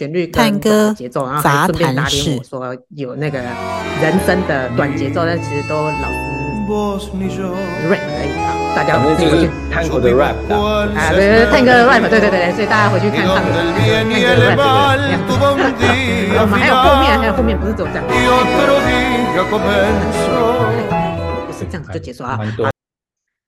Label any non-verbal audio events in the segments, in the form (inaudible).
旋律跟节奏，然后还顺便打点我说有那个人声的短节奏，但其实都老师 rap 而已啊。大家自己回去探戈的 rap 啊，对对，探戈 rap，对对对，所以大家回去看上个探戈 rap 这个样子。(laughs) 我们还有后面，还有后面不是走这样，不是这样子就结束啊。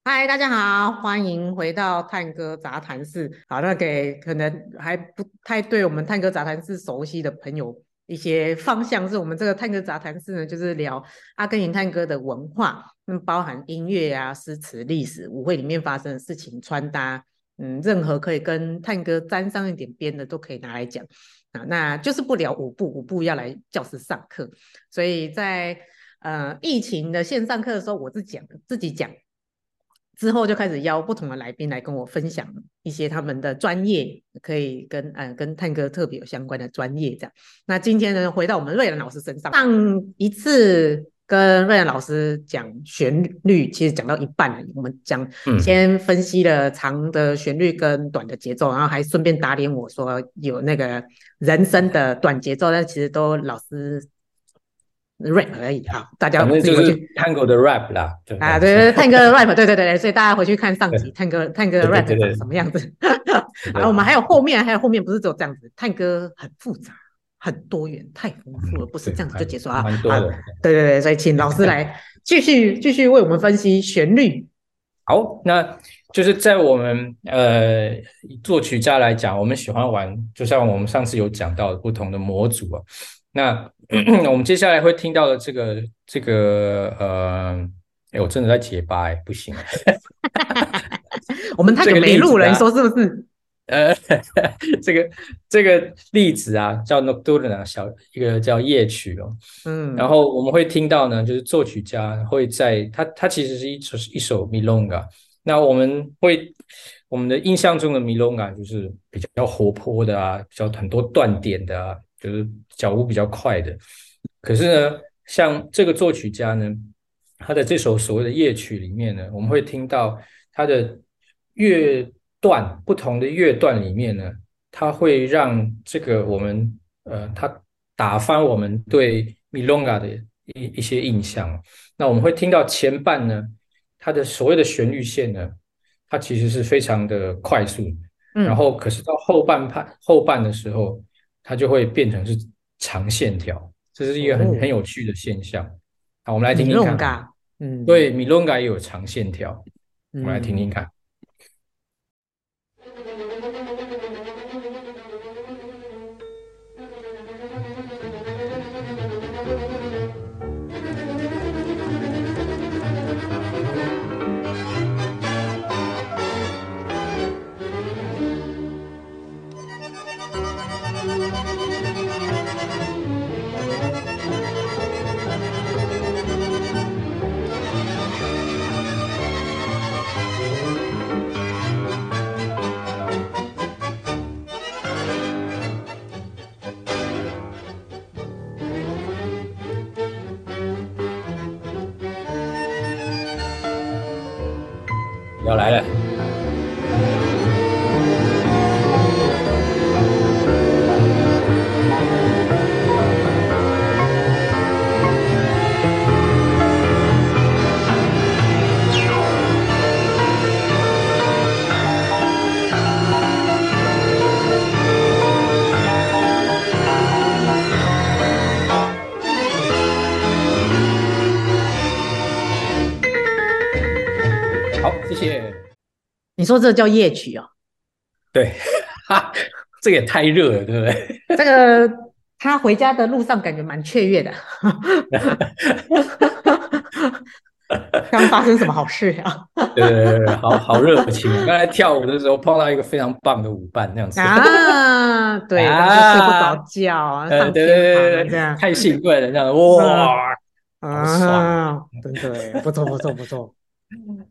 嗨，大家好，欢迎回到探戈杂谈室。好，那给可能还不太对我们探戈杂谈室熟悉的朋友一些方向，是我们这个探戈杂谈室呢，就是聊阿根廷探戈的文化，那包含音乐啊、诗词、历史、舞会里面发生的事情、穿搭，嗯，任何可以跟探戈沾上一点边的都可以拿来讲啊。那就是不聊舞步，舞步要来教室上课，所以在呃疫情的线上课的时候，我是讲自己讲。之后就开始邀不同的来宾来跟我分享一些他们的专业，可以跟呃跟探哥特别有相关的专业这样。那今天呢，回到我们瑞兰老师身上，上一次跟瑞兰老师讲旋律，其实讲到一半了，我们讲先分析了长的旋律跟短的节奏，然后还顺便打脸我说有那个人声的短节奏，但其实都老师。Rap 而已啊，大家自己回去探戈的 rap 啦，啊，对对，探戈 rap，对对对，所以大家回去看上集探戈探戈 rap 长什么样子。然后我们还有后面，还有后面不是只有这样子，探戈很复杂，很多元，太丰富了，不是这样子就结束啊。蛮多的，对对对，所以请老师来 (laughs) 继续继续为我们分析旋律。好，那就是在我们呃作曲家来讲，我们喜欢玩，就像我们上次有讲到的不同的模组啊。那 (clears throat) 我们接下来会听到的这个这个呃，哎，我真的在结巴哎，不行 (laughs) (laughs) 我们太久没录了，你说是不是？呃，这个这个例子啊，叫 Nocturna 小一个叫夜曲哦，嗯，然后我们会听到呢，就是作曲家会在他他其实是一首一首 Milonga，那我们会我们的印象中的 Milonga 就是比较活泼的啊，比较很多断点的啊。就是脚步比较快的，可是呢，像这个作曲家呢，他的这首所谓的夜曲里面呢，我们会听到他的乐段不同的乐段里面呢，他会让这个我们呃，他打翻我们对 Milonga 的一一些印象。那我们会听到前半呢，它的所谓的旋律线呢，它其实是非常的快速，嗯，然后可是到后半拍后半的时候。它就会变成是长线条，这是一个很、哦、很有趣的现象。好，我们来听听看。嗯，对，米隆嘎也有长线条，嗯、我们来听听看。要来了。说这叫夜曲哦？对，哈，(laughs) 这个也太热了，对不对？这个他回家的路上感觉蛮雀跃的。刚发生什么好事呀？对对对，好好热情。刚才跳舞的时候碰到一个非常棒的舞伴，那样子啊，对，啊、睡不着觉啊，对对对对，太兴奋了，这样哇，啊，对对，不错不错不错，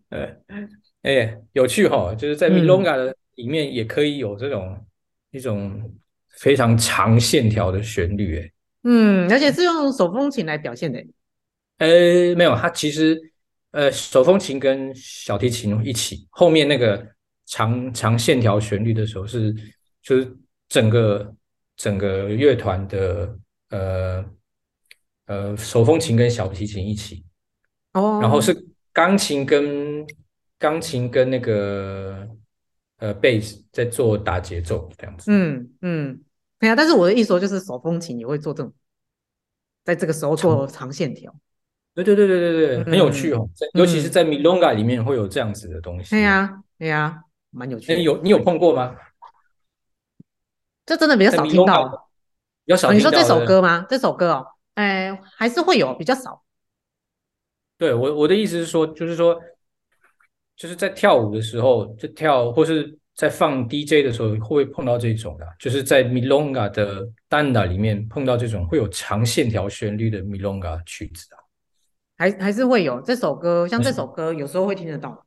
对。哎，有趣哈、哦，就是在 Milonga 的里面也可以有这种、嗯、一种非常长线条的旋律，哎，嗯，而且是用手风琴来表现的，呃，没有，它其实呃手风琴跟小提琴一起，后面那个长长线条旋律的时候是就是整个整个乐团的呃呃手风琴跟小提琴一起，哦，然后是钢琴跟钢琴跟那个呃贝斯在做打节奏这样子，嗯嗯，对啊，但是我的意思说就是手风琴也会做这种，在这个时候做长线条，对对对对对对，很有趣哦，嗯、尤其是在 Milonga 里面会有这样子的东西，对呀对呀，蛮有趣的，你有你有碰过吗？这真的比较少听到，比较少。你说这首歌吗？这首歌哦，哎，还是会有比较少。对我我的意思是说，就是说，就是在跳舞的时候，就跳，或是在放 DJ 的时候，会不会碰到这种的？就是在 Milonga 的 Tanda 里面碰到这种会有长线条旋律的 Milonga 曲子啊？还还是会有这首歌，像这首歌有时候会听得到，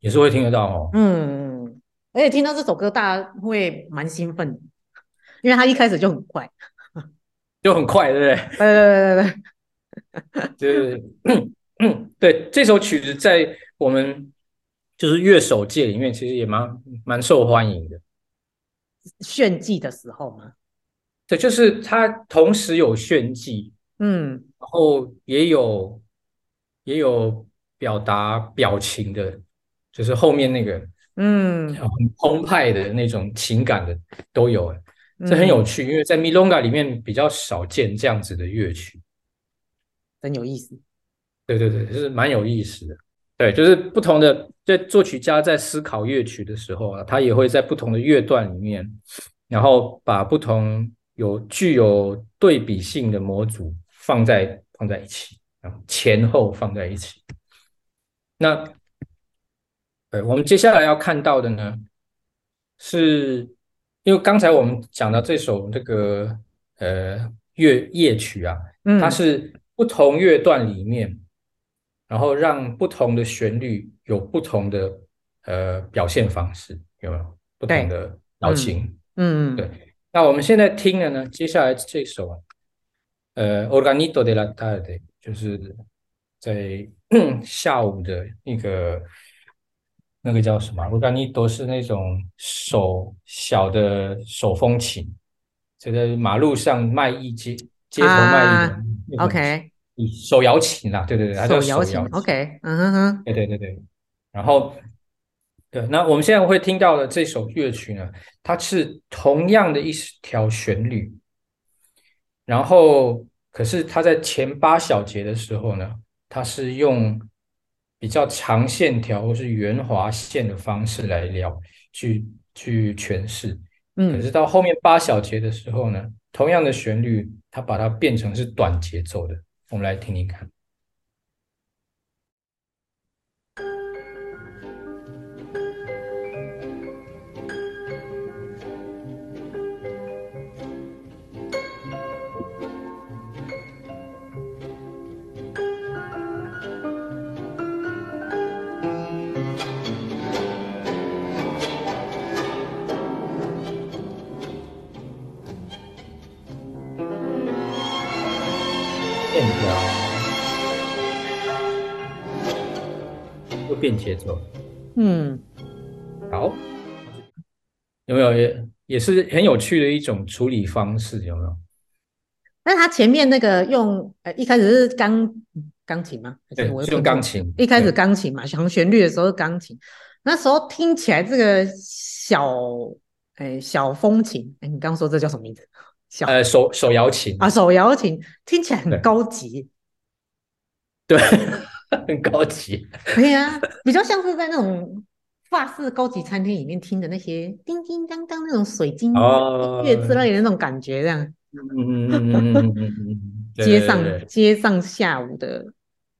也是会听得到哦。嗯，而且听到这首歌，大家会蛮兴奋。因为他一开始就很快，就很快，对不对？对对对对，(laughs) 就是 (coughs) 对这首曲子在我们就是乐手界里面，其实也蛮蛮受欢迎的。炫技的时候吗？对，就是他同时有炫技，嗯，然后也有也有表达表情的，就是后面那个，嗯，很澎湃的那种情感的都有。这很有趣，因为在 Milonga 里面比较少见这样子的乐曲，很有意思。对对对，就是蛮有意思的。对，就是不同的，在作曲家在思考乐曲的时候啊，他也会在不同的乐段里面，然后把不同有具有对比性的模组放在放在一起，然后前后放在一起。那，对，我们接下来要看到的呢是。因为刚才我们讲到这首这个呃乐夜曲啊，它是不同乐段里面，嗯、然后让不同的旋律有不同的呃表现方式，有没有不同的表情？嗯，对。那我们现在听的呢，接下来这首啊呃 Organito de la tarde，就是在下午的那个。那个叫什么？？Organito 是那种手小的手风琴，就在马路上卖艺街街头卖艺的、啊。OK，手摇琴啦，对对对，它叫手摇琴。OK，嗯哼哼，对对对对。然后，对，那我们现在会听到的这首乐曲呢，它是同样的一条旋律，然后可是它在前八小节的时候呢，它是用。比较长线条或是圆滑线的方式来聊，去去诠释。嗯，可是到后面八小节的时候呢，同样的旋律，它把它变成是短节奏的。我们来听听看。变节奏，嗯，好，有没有也也是很有趣的一种处理方式，有没有？那他前面那个用呃一开始是钢钢琴吗？对，我用钢琴。一开始钢琴嘛，想旋律的时候是钢琴，那时候听起来这个小哎小风琴，哎，你刚刚说这叫什么名字？小呃手手摇琴啊，手摇琴听起来很高级，对。对 (laughs) 很高级，对啊，比较像是在那种法式高级餐厅里面听的那些叮叮当当那种水晶乐之类的那种感觉，这样。嗯嗯嗯嗯嗯嗯。街上街上下午的，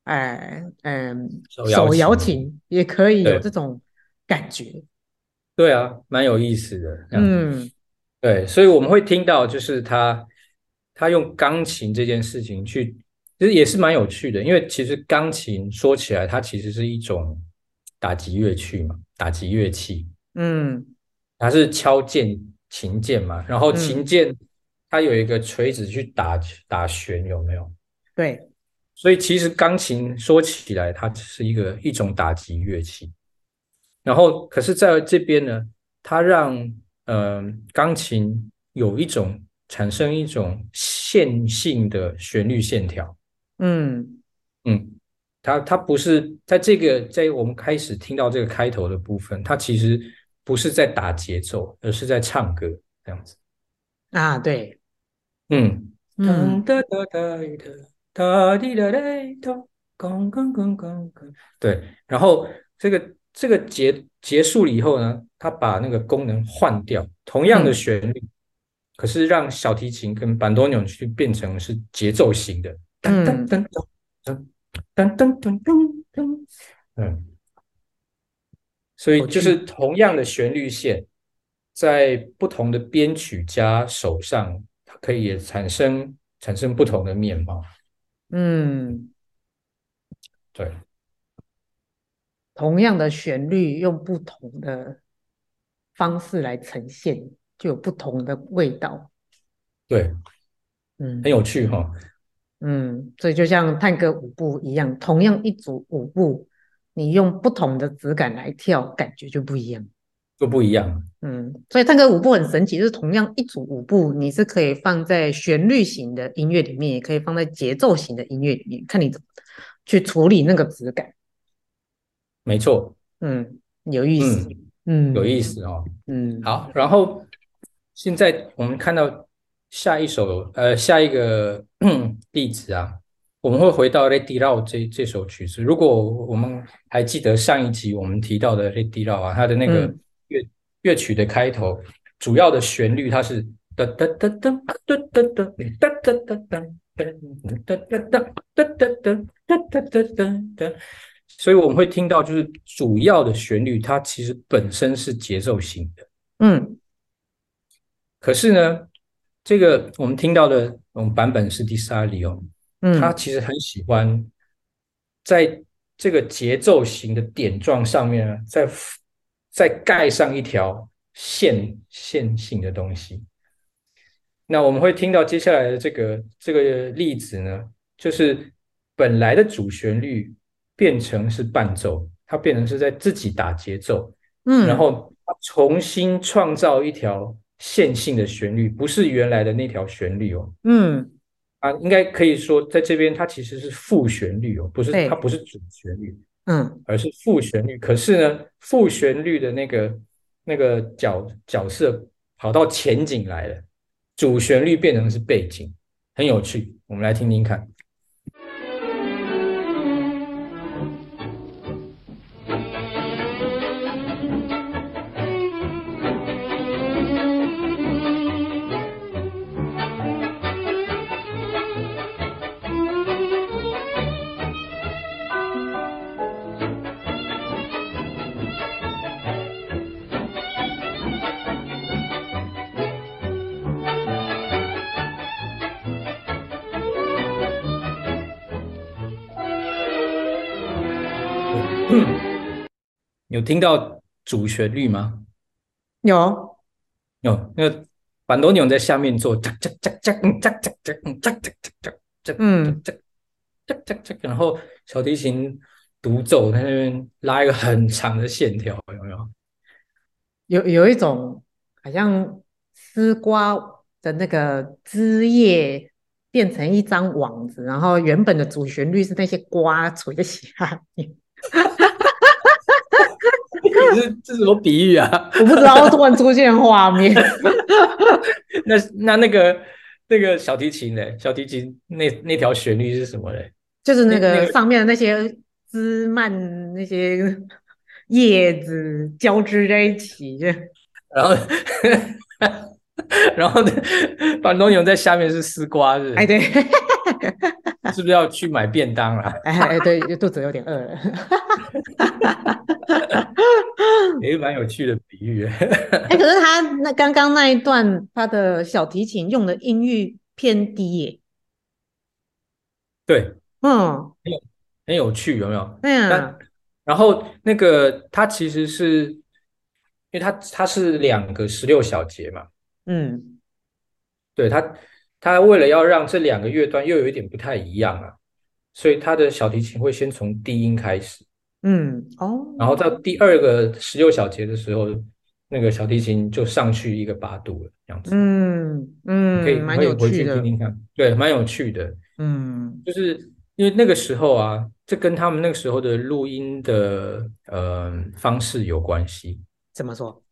哎嗯，手摇琴也可以有这种感觉。对啊，蛮有意思的。嗯，对，所以我们会听到，就是他他用钢琴这件事情去。其实也是蛮有趣的，因为其实钢琴说起来，它其实是一种打击乐器嘛，打击乐器。嗯，它是敲键琴键嘛，然后琴键它有一个锤子去打打弦，有没有？对，所以其实钢琴说起来，它是一个一种打击乐器。然后，可是在这边呢，它让嗯、呃、钢琴有一种产生一种线性的旋律线条。嗯。嗯，它它不是在这个在我们开始听到这个开头的部分，它其实不是在打节奏，而是在唱歌这样子。啊，对，嗯嗯，对，然后这个这个结结束了以后呢，他把那个功能换掉，同样的旋律，嗯、可是让小提琴跟板多纽去变成是节奏型的，噔噔噔噔噔噔噔噔噔，嗯，所以就是同样的旋律线，在不同的编曲家手上，它可以产生产生不同的面貌，嗯。对，同样的旋律用不同的方式来呈现，就有不同的味道。对，嗯，很有趣哈、哦。嗯，所以就像探戈舞步一样，同样一组舞步，你用不同的质感来跳，感觉就不一样，就不一样。嗯，所以探戈舞步很神奇，就是同样一组舞步，你是可以放在旋律型的音乐里面，也可以放在节奏型的音乐里面，看你怎么。去处理那个质感，没错，嗯，有意思，嗯，有意思哦，嗯，好，然后现在我们看到下一首，呃，下一个 (clears throat) 例子啊，我们会回到《Retirado》这这首曲子。如果我们还记得上一集我们提到的《Retirado》啊，它的那个乐、嗯、乐曲的开头，主要的旋律它是哒哒哒哒哒哒哒哒哒哒哒。噔噔噔噔噔噔噔噔噔噔噔，所以我们会听到，就是主要的旋律，它其实本身是节奏型的，嗯。可是呢，这个我们听到的我们版本是 Di Sarli，嗯，他其实很喜欢在这个节奏型的点状上面呢，再再盖上一条线线性的东西。那我们会听到接下来的这个这个例子呢，就是本来的主旋律变成是伴奏，它变成是在自己打节奏，嗯，然后重新创造一条线性的旋律，不是原来的那条旋律哦，嗯，啊，应该可以说在这边它其实是副旋律哦，不是它不是主旋律，嗯，而是副旋律。可是呢，副旋律的那个那个角角色跑到前景来了。主旋律变成是背景，很有趣，我们来听听看。有听到主旋律吗？有，有。那个板多牛在下面做，嗯，然后小提琴独奏在那边拉一个很长的线条，有没有？有有一种好像丝瓜的那个枝叶变成一张网子，然后原本的主旋律是那些瓜垂在下面。这是这是什么比喻啊？我不知道，突然出现画面。(laughs) 那那那个那个小提琴呢？小提琴那那条旋律是什么嘞？就是那个上面的那些枝蔓、那些 (laughs) 叶子交织在一起，然后 (laughs) 然后呢，板多纽在下面是丝瓜是，是？哎，对，是不是要去买便当了？哎哎，对，肚子有点饿了。(laughs) 也是蛮有趣的比喻。哎、欸，可是他那刚刚那一段，他的小提琴用的音域偏低耶。对，嗯，很有很有趣，有没有？对啊。然后那个他其实是，因为他他是两个十六小节嘛。嗯，对他，他为了要让这两个乐段又有一点不太一样啊，所以他的小提琴会先从低音开始。嗯，哦，然后到第二个十六小节的时候，那个小提琴就上去一个八度了，这样子。嗯嗯，可以蛮有趣的。回去听听看，对，蛮有趣的。嗯，就是因为那个时候啊，这跟他们那个时候的录音的呃方式有关系。怎么说？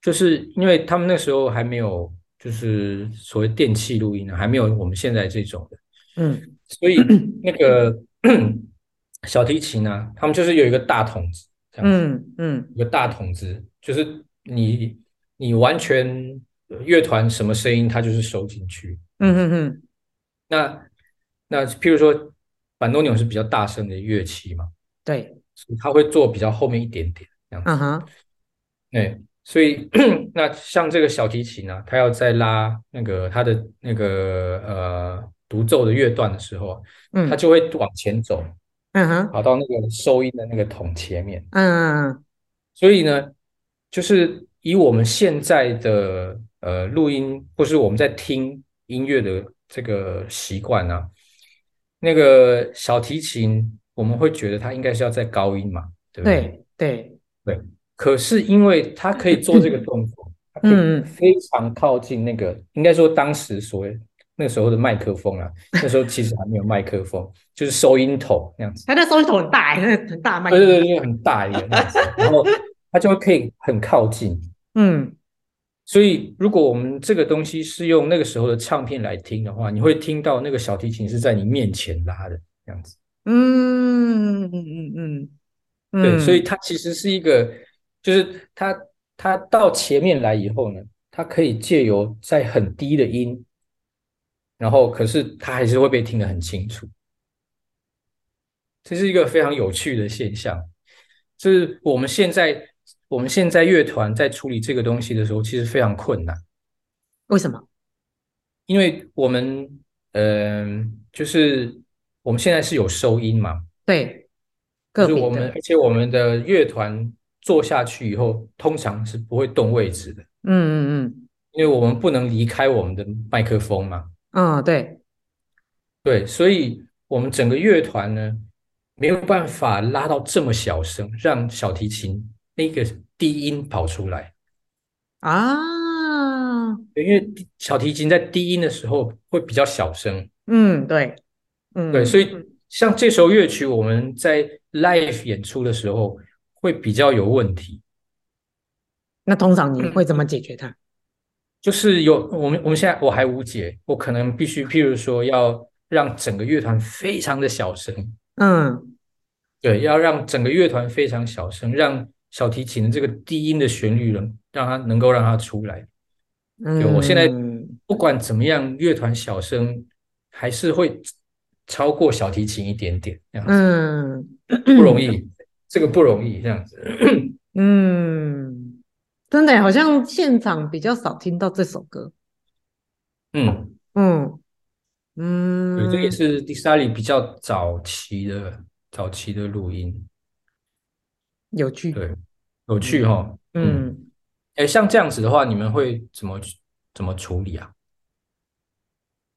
就是因为他们那时候还没有，就是所谓电器录音呢，还没有我们现在这种的。嗯，所以那个小提琴呢、啊，他们就是有一个大筒子，这样子，嗯嗯，一个大筒子，就是你你完全乐团什么声音，它就是收进去。嗯嗯嗯。那那譬如说，板多纽是比较大声的乐器嘛，对，他会坐比较后面一点点，这样子。嗯哼，对。所以，(clears throat) 那像这个小提琴呢、啊，它要在拉那个它的那个呃独奏的乐段的时候，嗯，它就会往前走，嗯哼，跑到那个收音的那个桶前面，嗯嗯嗯。所以呢，就是以我们现在的呃录音，或是我们在听音乐的这个习惯啊，那个小提琴我们会觉得它应该是要在高音嘛，对不对？对对对。可是因为它可以做这个动作，(laughs) 他可以非常靠近那个，应该说当时所谓那个时候的麦克风啊，那时候其实还没有麦克风，就是收音头那样子。他那收音头很大，那很大麦克風。对对对，很大一个那样子，然后它就会可以很靠近。嗯，所以如果我们这个东西是用那个时候的唱片来听的话，你会听到那个小提琴是在你面前拉的这样子。嗯嗯嗯嗯，对，所以它其实是一个。就是它，它到前面来以后呢，它可以借由在很低的音，然后可是它还是会被听得很清楚，这是一个非常有趣的现象。就是我们现在，我们现在乐团在处理这个东西的时候，其实非常困难。为什么？因为我们，嗯、呃，就是我们现在是有收音嘛，对，就是我们，而且我们的乐团。坐下去以后，通常是不会动位置的。嗯嗯嗯，因为我们不能离开我们的麦克风嘛。嗯，对，对，所以我们整个乐团呢，没有办法拉到这么小声，让小提琴那个低音跑出来啊。因为小提琴在低音的时候会比较小声。嗯，对，嗯，对，所以像这首乐曲，我们在 live 演出的时候。会比较有问题，那通常你会怎么解决它？就是有我们我们现在我还无解，我可能必须譬如说要让整个乐团非常的小声，嗯，对，要让整个乐团非常小声，让小提琴的这个低音的旋律能让它能够让它出来。嗯，我现在不管怎么样，乐团小声还是会超过小提琴一点点，这样子，嗯，不容易。这个不容易，这样子。嗯，真的好像现场比较少听到这首歌。嗯嗯嗯，对，这也是迪萨里比较早期的早期的录音，有趣，对，有趣哈、哦。嗯，哎，像这样子的话，你们会怎么怎么处理啊？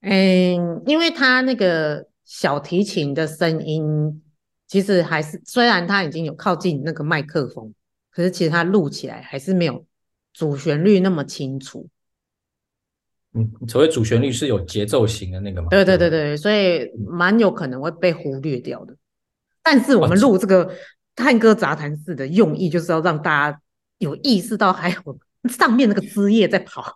嗯，因为他那个小提琴的声音。其实还是，虽然他已经有靠近那个麦克风，可是其实它录起来还是没有主旋律那么清楚。嗯，所谓主旋律是有节奏型的那个吗？对对对对，所以蛮有可能会被忽略掉的。但是我们录这个探戈杂谈式的用意，就是要让大家有意识到，还有上面那个枝叶在跑。(laughs)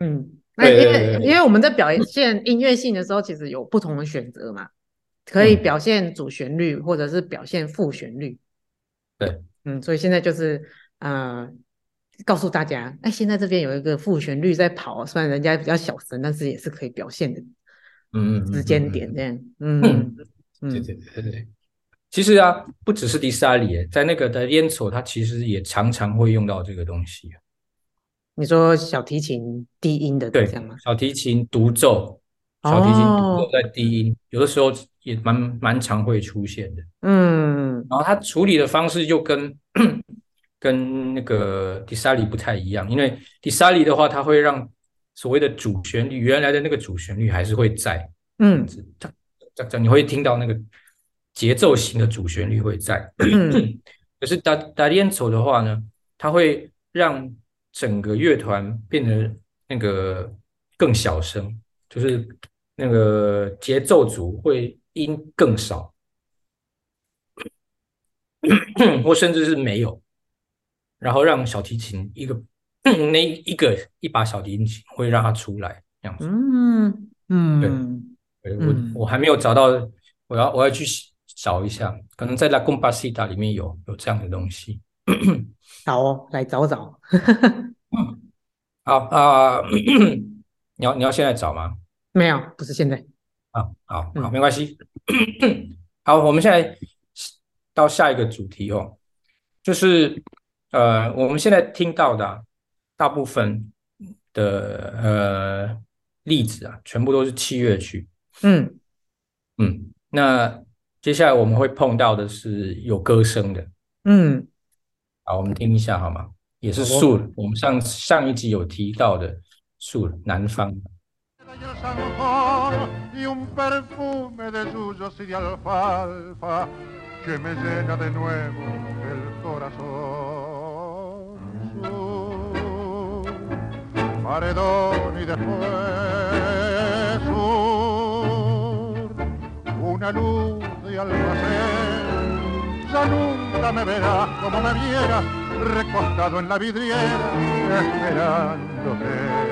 嗯。那因为因为我们在表现音乐性的时候，其实有不同的选择嘛，可以表现主旋律，或者是表现副旋律。对，嗯，所以现在就是呃，告诉大家，哎，现在这边有一个副旋律在跑，虽然人家比较小声，但是也是可以表现的。嗯嗯，时间点这样。嗯嗯嗯，对对对对。其实啊，不只是迪萨里，在那个的烟草，它其实也常常会用到这个东西。你说小提琴低音的对象吗？小提琴独奏，小提琴独奏在低音，哦、有的时候也蛮蛮常会出现的。嗯，然后它处理的方式就跟跟那个迪萨里不太一样，因为迪萨里的话，它会让所谓的主旋律原来的那个主旋律还是会在，嗯，这样这你会听到那个节奏型的主旋律会在。嗯、(clears throat) 可是打打连走的话呢，它会让整个乐团变得那个更小声，就是那个节奏组会音更少，或甚至是没有，然后让小提琴一个那一个一把小提琴会让它出来这样子。嗯嗯，对，我我还没有找到，我要我要去。找一下，可能在 La Compasita 里面有有这样的东西。好哦，来找找。(laughs) 好啊、呃，(coughs) 你要你要现在找吗？没有，不是现在。啊，好好，没关系。嗯、(coughs) 好，我们现在到下一个主题哦，就是呃，我们现在听到的大部分的呃例子啊，全部都是器乐曲。嗯嗯，那。接下来我们会碰到的是有歌声的，嗯，好，我们听一下好吗？也是 Sur，我们上上一集有提到的 Sur 南方。y un perfume de yuyos y de alfalfa que me llena de nuevo el corazón. Paredón y después sur, una luz de almacén, ya nunca me verá como me viera recostado en la vidriera esperándote.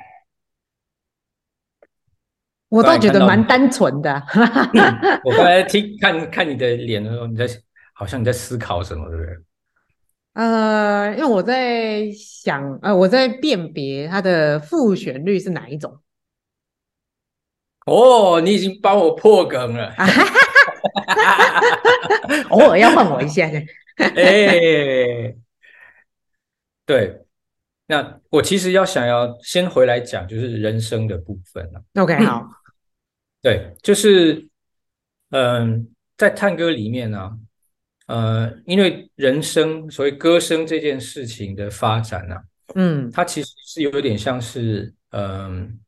我倒觉得蛮单纯的。我刚才听 (laughs) 看看你的脸的时候，你在好像你在思考什么，对不对？呃，因为我在想，呃，我在辨别它的副旋律是哪一种。哦，你已经帮我破梗了。(laughs) (laughs) 偶尔要换我一下的。哎，对，那我其实要想要先回来讲，就是人生的部分了。OK，好，对，就是嗯，在探戈里面呢，呃，因为人声，所谓歌声这件事情的发展呢，嗯，它其实是有点像是，嗯，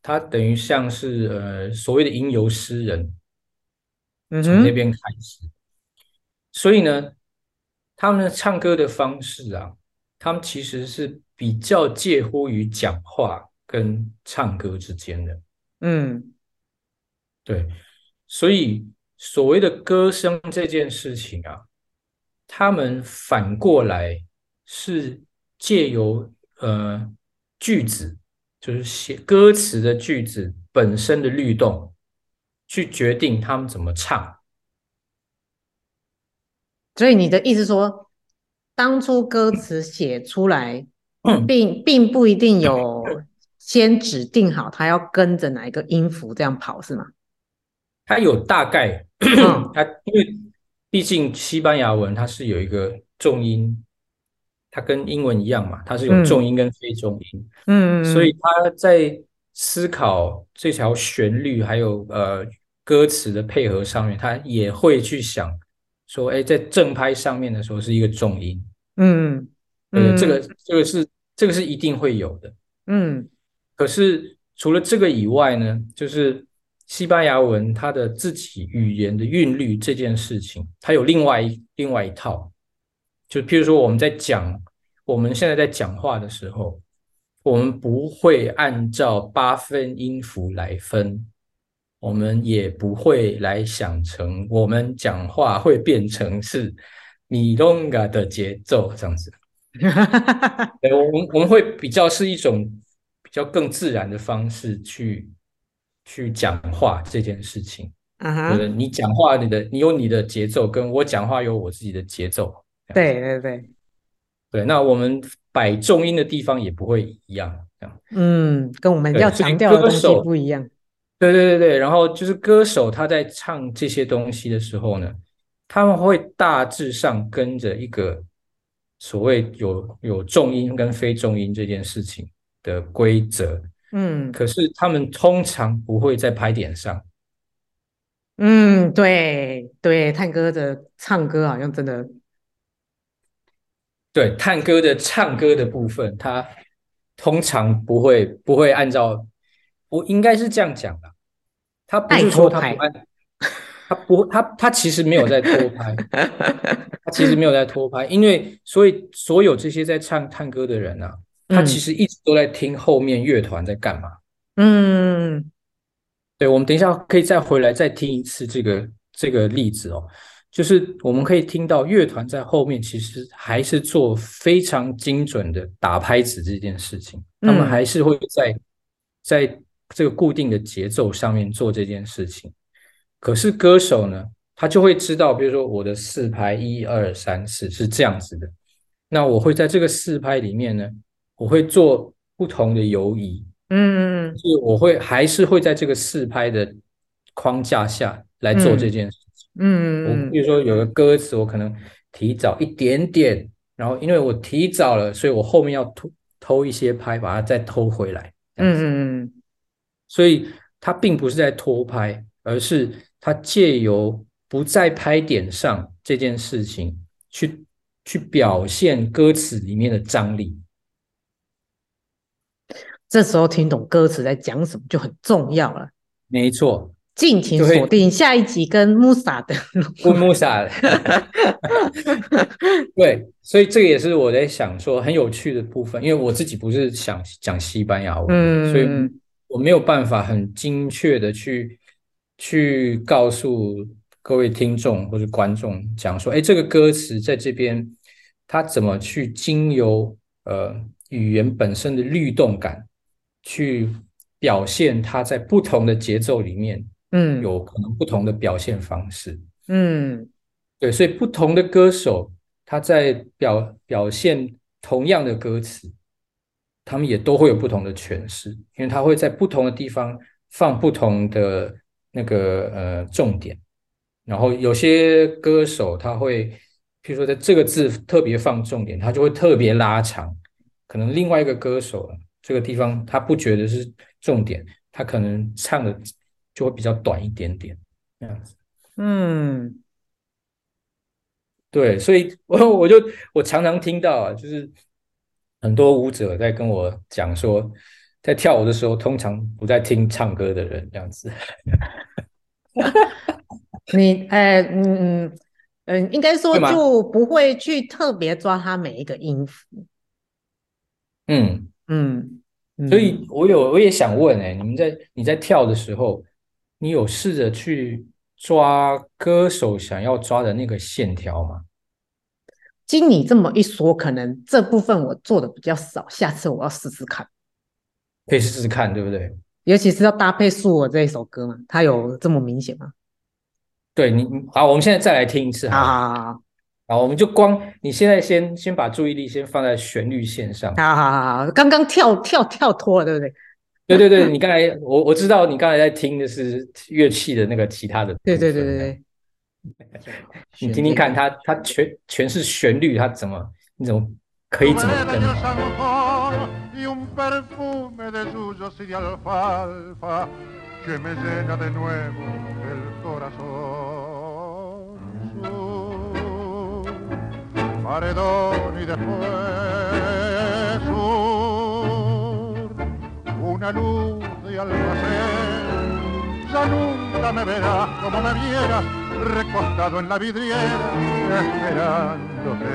它等于像是呃所谓的吟游诗人。从那边开始，所以呢，他们唱歌的方式啊，他们其实是比较介乎于讲话跟唱歌之间的。嗯，对，所以所谓的歌声这件事情啊，他们反过来是借由呃句子，就是写歌词的句子本身的律动。去决定他们怎么唱，所以你的意思说，当初歌词写出来，并并不一定有先指定好他要跟着哪一个音符这样跑，是吗？他有大概，(clears throat) 他因为毕竟西班牙文它是有一个重音，它跟英文一样嘛，它是有重音跟非重音，嗯，所以他在思考这条旋律，还有呃。歌词的配合上面，他也会去想说，哎，在正拍上面的时候是一个重音，嗯，呃，这个这个是这个是一定会有的，嗯。可是除了这个以外呢，就是西班牙文它的自己语言的韵律这件事情，它有另外一另外一套，就譬如说我们在讲我们现在在讲话的时候，我们不会按照八分音符来分。我们也不会来想成我们讲话会变成是米隆嘎的节奏这样子，(laughs) 对，我们我们会比较是一种比较更自然的方式去去讲话这件事情。嗯哼，对，你讲话你的你有你的节奏，跟我讲话有我自己的节奏。对对对，对，那我们摆重音的地方也不会一样，这样。嗯，跟我们要强调的东西不一样。对对对对，然后就是歌手他在唱这些东西的时候呢，他们会大致上跟着一个所谓有有重音跟非重音这件事情的规则。嗯，可是他们通常不会在拍点上。嗯，对对，探戈的唱歌好像真的。对，探戈的唱歌的部分，他通常不会不会按照，我应该是这样讲的，他不是说他不按，他不他他其实没有在拖拍，他其实没有在拖拍，因为所以所有这些在唱探戈的人啊，他其实一直都在听后面乐团在干嘛，嗯。对，我们等一下可以再回来再听一次这个这个例子哦，就是我们可以听到乐团在后面其实还是做非常精准的打拍子这件事情，他们还是会在在这个固定的节奏上面做这件事情。可是歌手呢，他就会知道，比如说我的四拍一二三四是这样子的，那我会在这个四拍里面呢，我会做不同的游移。嗯，是我会还是会在这个四拍的框架下来做这件事情。嗯，我比如说有个歌词，我可能提早一点点，然后因为我提早了，所以我后面要偷偷一些拍，把它再偷回来。嗯嗯嗯，所以它并不是在拖拍，而是它借由不在拍点上这件事情去去表现歌词里面的张力。这时候听懂歌词在讲什么就很重要了。没错，敬请锁定下一集跟穆萨的。(laughs) 跟穆萨。对，所以这个也是我在想说很有趣的部分，因为我自己不是想讲西班牙文，嗯，所以我没有办法很精确的去去告诉各位听众或者观众讲说，哎，这个歌词在这边它怎么去经由呃语言本身的律动感。去表现他在不同的节奏里面，嗯，有可能不同的表现方式，嗯，对，所以不同的歌手他在表表现同样的歌词，他们也都会有不同的诠释，因为他会在不同的地方放不同的那个呃重点，然后有些歌手他会，譬如说在这个字特别放重点，他就会特别拉长，可能另外一个歌手。这个地方他不觉得是重点，他可能唱的就会比较短一点点，这样子。嗯，对，所以我我就我常常听到啊，就是很多舞者在跟我讲说，在跳舞的时候通常不在听唱歌的人这样子。(laughs) 你哎嗯嗯嗯，应该说就不会去特别抓他每一个音符。嗯。嗯，嗯，所以我有我也想问哎、欸，你们在你在跳的时候，你有试着去抓歌手想要抓的那个线条吗？经你这么一说，可能这部分我做的比较少，下次我要试试看。可以试试看，对不对？尤其是要搭配《恕我》这一首歌嘛，它有这么明显吗？对你好，我们现在再来听一次好，好好好。好，我们就光你现在先先把注意力先放在旋律线上。好好好好，刚刚跳跳跳脱了，对不对？(laughs) 对对对，你刚才我我知道你刚才在听的是乐器的那个其他的。对对对对对。(laughs) 你听听看，它它全全是旋律，它怎么你怎么可以怎么跟？paredón y después sur. Una luz de almacén ya nunca me verás como me viera, recostado en la vidriera, esperándote.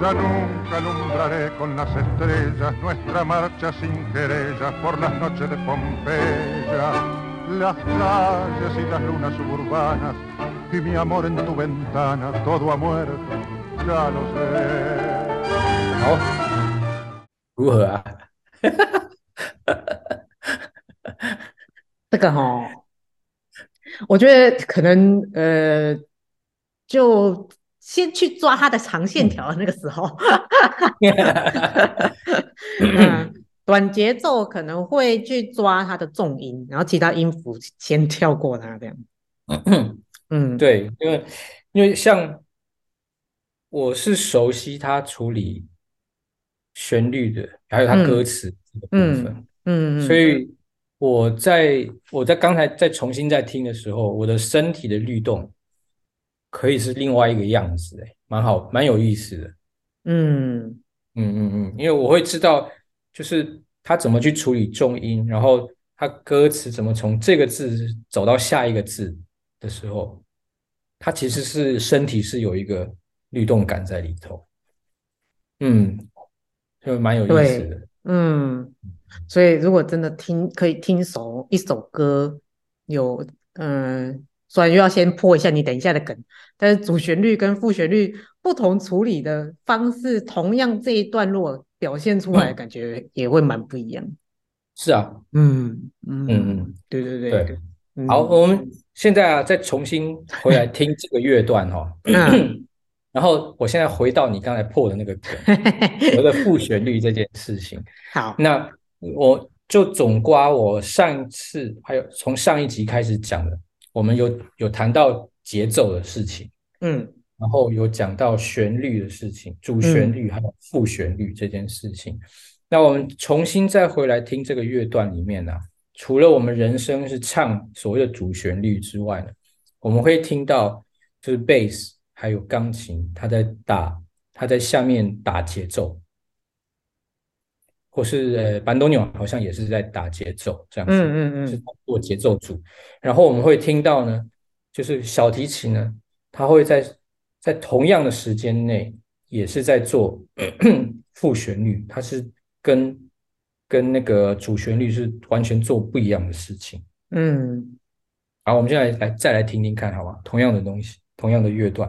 Ya nunca alumbraré con las estrellas nuestra marcha sin querellas por las noches de Pompeya, las calles y las lunas suburbanas 好，如何啊？这个哈、哦，我觉得可能呃，就先去抓他的长线条那个时候，(laughs) 嗯，短节奏可能会去抓他的重音，然后其他音符先跳过它这样。嗯，对，因为因为像我是熟悉他处理旋律的，还有他歌词的部分，嗯嗯，嗯，所以我在我在刚才再重新再听的时候，我的身体的律动可以是另外一个样子，哎，蛮好，蛮有意思的，嗯。嗯嗯嗯，因为我会知道，就是他怎么去处理重音，然后他歌词怎么从这个字走到下一个字的时候，他其实是身体是有一个。律动感在里头，嗯，就蛮有意思的，嗯，所以如果真的听可以听熟一首歌，有嗯，虽然又要先破一下你等一下的梗，但是主旋律跟副旋律不同处理的方式，同样这一段落表现出来，感觉也会蛮不一样。是啊，嗯嗯嗯，对对对。对，好，我们现在啊，再重新回来听这个乐段哈。(clears throat) 然后我现在回到你刚才破的那个梗，(laughs) 我的副旋律这件事情。好，那我就总刮我上次还有从上一集开始讲的，我们有有谈到节奏的事情，嗯，然后有讲到旋律的事情，主旋律还有副旋律这件事情。嗯、那我们重新再回来听这个乐段里面呢、啊，除了我们人声是唱所谓的主旋律之外呢，我们会听到就是 bass。还有钢琴，它在打，它在下面打节奏，或是呃，班多纽好像也是在打节奏，这样子，嗯嗯嗯，是做节奏组。然后我们会听到呢，就是小提琴呢，它会在在同样的时间内，也是在做 (clears throat) 副旋律，它是跟跟那个主旋律是完全做不一样的事情。嗯，好，我们现在来再来听听看，好吧？同样的东西，同样的乐段。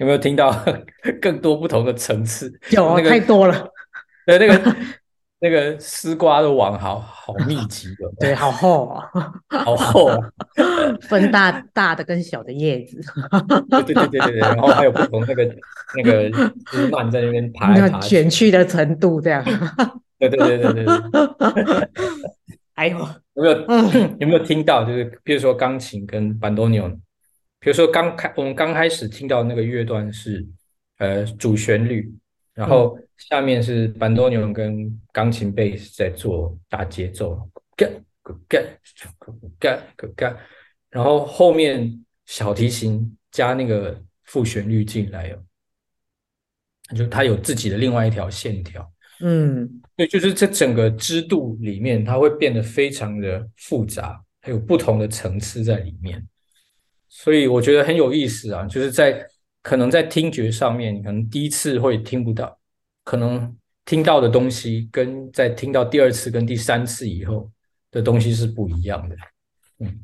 有没有听到 (laughs) 更多不同的层次？有啊，那个，太多了。对，那个。(laughs) 那个丝瓜的网好好密集的，对，好厚啊，(laughs) 好厚啊，分大大的跟小的叶子，对对对对对，然后还有不同那个那个枝蔓在那边爬来爬去，卷曲的程度这样，对对对对对对，还有有没有、嗯、有没有听到？就是比如说钢琴跟班多纽，比如说刚开我们刚开始听到那个乐段是呃主旋律。然后下面是班多纽跟钢琴贝斯在做打节奏，然后后面小提琴加那个副旋律进来了，就它有自己的另外一条线条。嗯，对，就是这整个支度里面，它会变得非常的复杂，它有不同的层次在里面，所以我觉得很有意思啊，就是在。可能在听觉上面，你可能第一次会听不到，可能听到的东西跟在听到第二次跟第三次以后的东西是不一样的。嗯，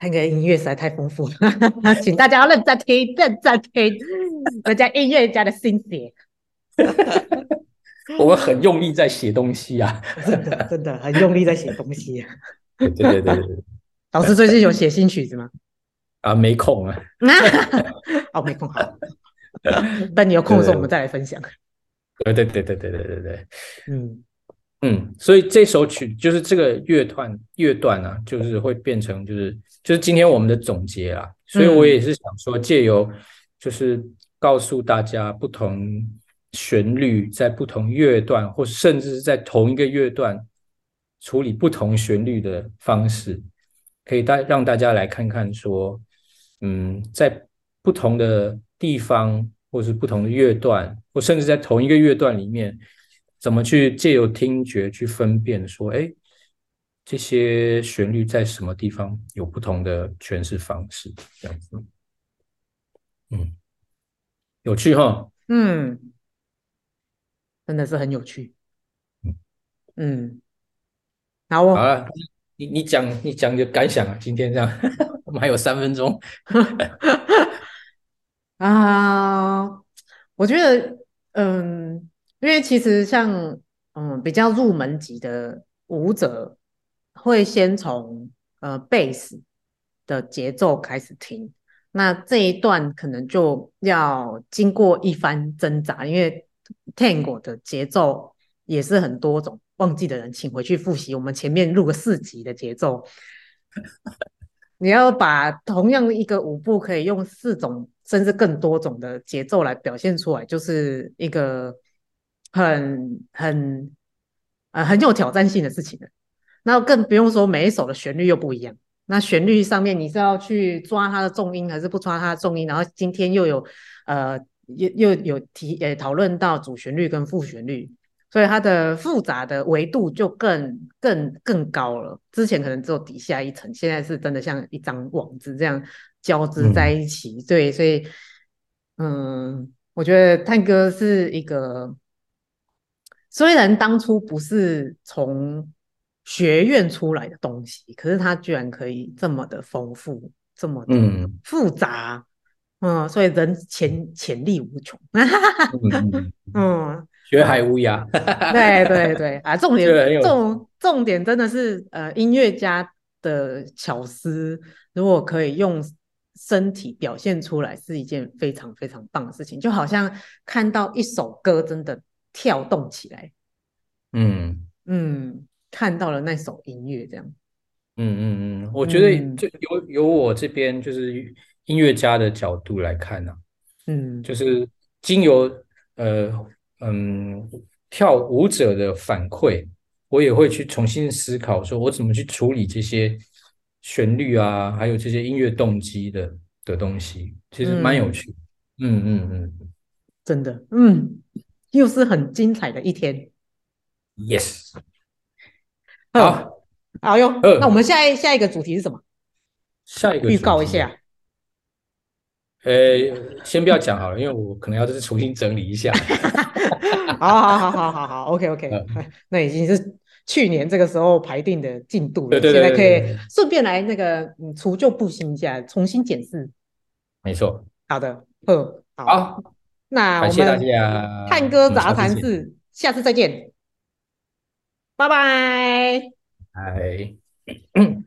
那个音乐实在太丰富了，(laughs) 请大家要认真听，认真听，人家音乐家的心血。(laughs) 我们很用力在写东西啊，真的真的很用力在写东西。对对对对对，(laughs) 老师最近有写新曲子吗？(laughs) 啊，没空啊！(laughs) 哦，没空，好。等你有空的时候，我们再来分享。对对对对对对对对，嗯嗯，所以这首曲就是这个乐段乐段啊，就是会变成就是就是今天我们的总结啊。所以我也是想说，借由就是告诉大家，不同旋律在不同乐段，或甚至是在同一个乐段处理不同旋律的方式，可以带让大家来看看说。嗯，在不同的地方，或是不同的乐段，或甚至在同一个乐段里面，怎么去借由听觉去分辨说，哎，这些旋律在什么地方有不同的诠释方式，这样子。嗯，有趣哈。嗯，真的是很有趣。嗯嗯，好，好了，你你讲你讲你的感想啊，今天这样，我们还有三分钟。啊，我觉得，嗯，因为其实像嗯比较入门级的舞者，会先从呃贝斯的节奏开始听，那这一段可能就要经过一番挣扎，因为 Tango 的节奏也是很多种，忘记的人请回去复习我们前面录个四集的节奏。(laughs) 你要把同样一个舞步可以用四种甚至更多种的节奏来表现出来，就是一个很很呃很有挑战性的事情了。那更不用说每一首的旋律又不一样，那旋律上面你是要去抓它的重音还是不抓它的重音？然后今天又有呃又又有提呃讨论到主旋律跟副旋律。所以它的复杂的维度就更更更高了。之前可能只有底下一层，现在是真的像一张网子这样交织在一起。嗯、对，所以嗯，我觉得探戈是一个，虽然当初不是从学院出来的东西，可是它居然可以这么的丰富，这么的复杂。嗯嗯，所以人潜潜力无穷。(laughs) 嗯。嗯学海无涯，(laughs) 对对对啊！重点重重点真的是呃，音乐家的巧思，如果可以用身体表现出来，是一件非常非常棒的事情。就好像看到一首歌真的跳动起来，嗯嗯，看到了那首音乐这样，嗯嗯嗯，我觉得就由由我这边就是音乐家的角度来看呢、啊，嗯，就是经由呃。嗯，跳舞者的反馈，我也会去重新思考，说我怎么去处理这些旋律啊，还有这些音乐动机的的东西，其实蛮有趣。嗯嗯嗯，嗯，真的，嗯，又是很精彩的一天。Yes，好，好哟。那我们下一下一个主题是什么？下一个预告一下。呃，先不要讲好了，因为我可能要就是重新整理一下。(laughs) 好好好好好好，OK OK，嗯，(laughs) 那已经是去年这个时候排定的进度了，对对对对对，现在可以顺便来那个嗯除旧布新一下，重新检视。没错。好的，嗯，好，好，那我们探戈杂谈室，下次再见，拜拜。拜。(clears throat)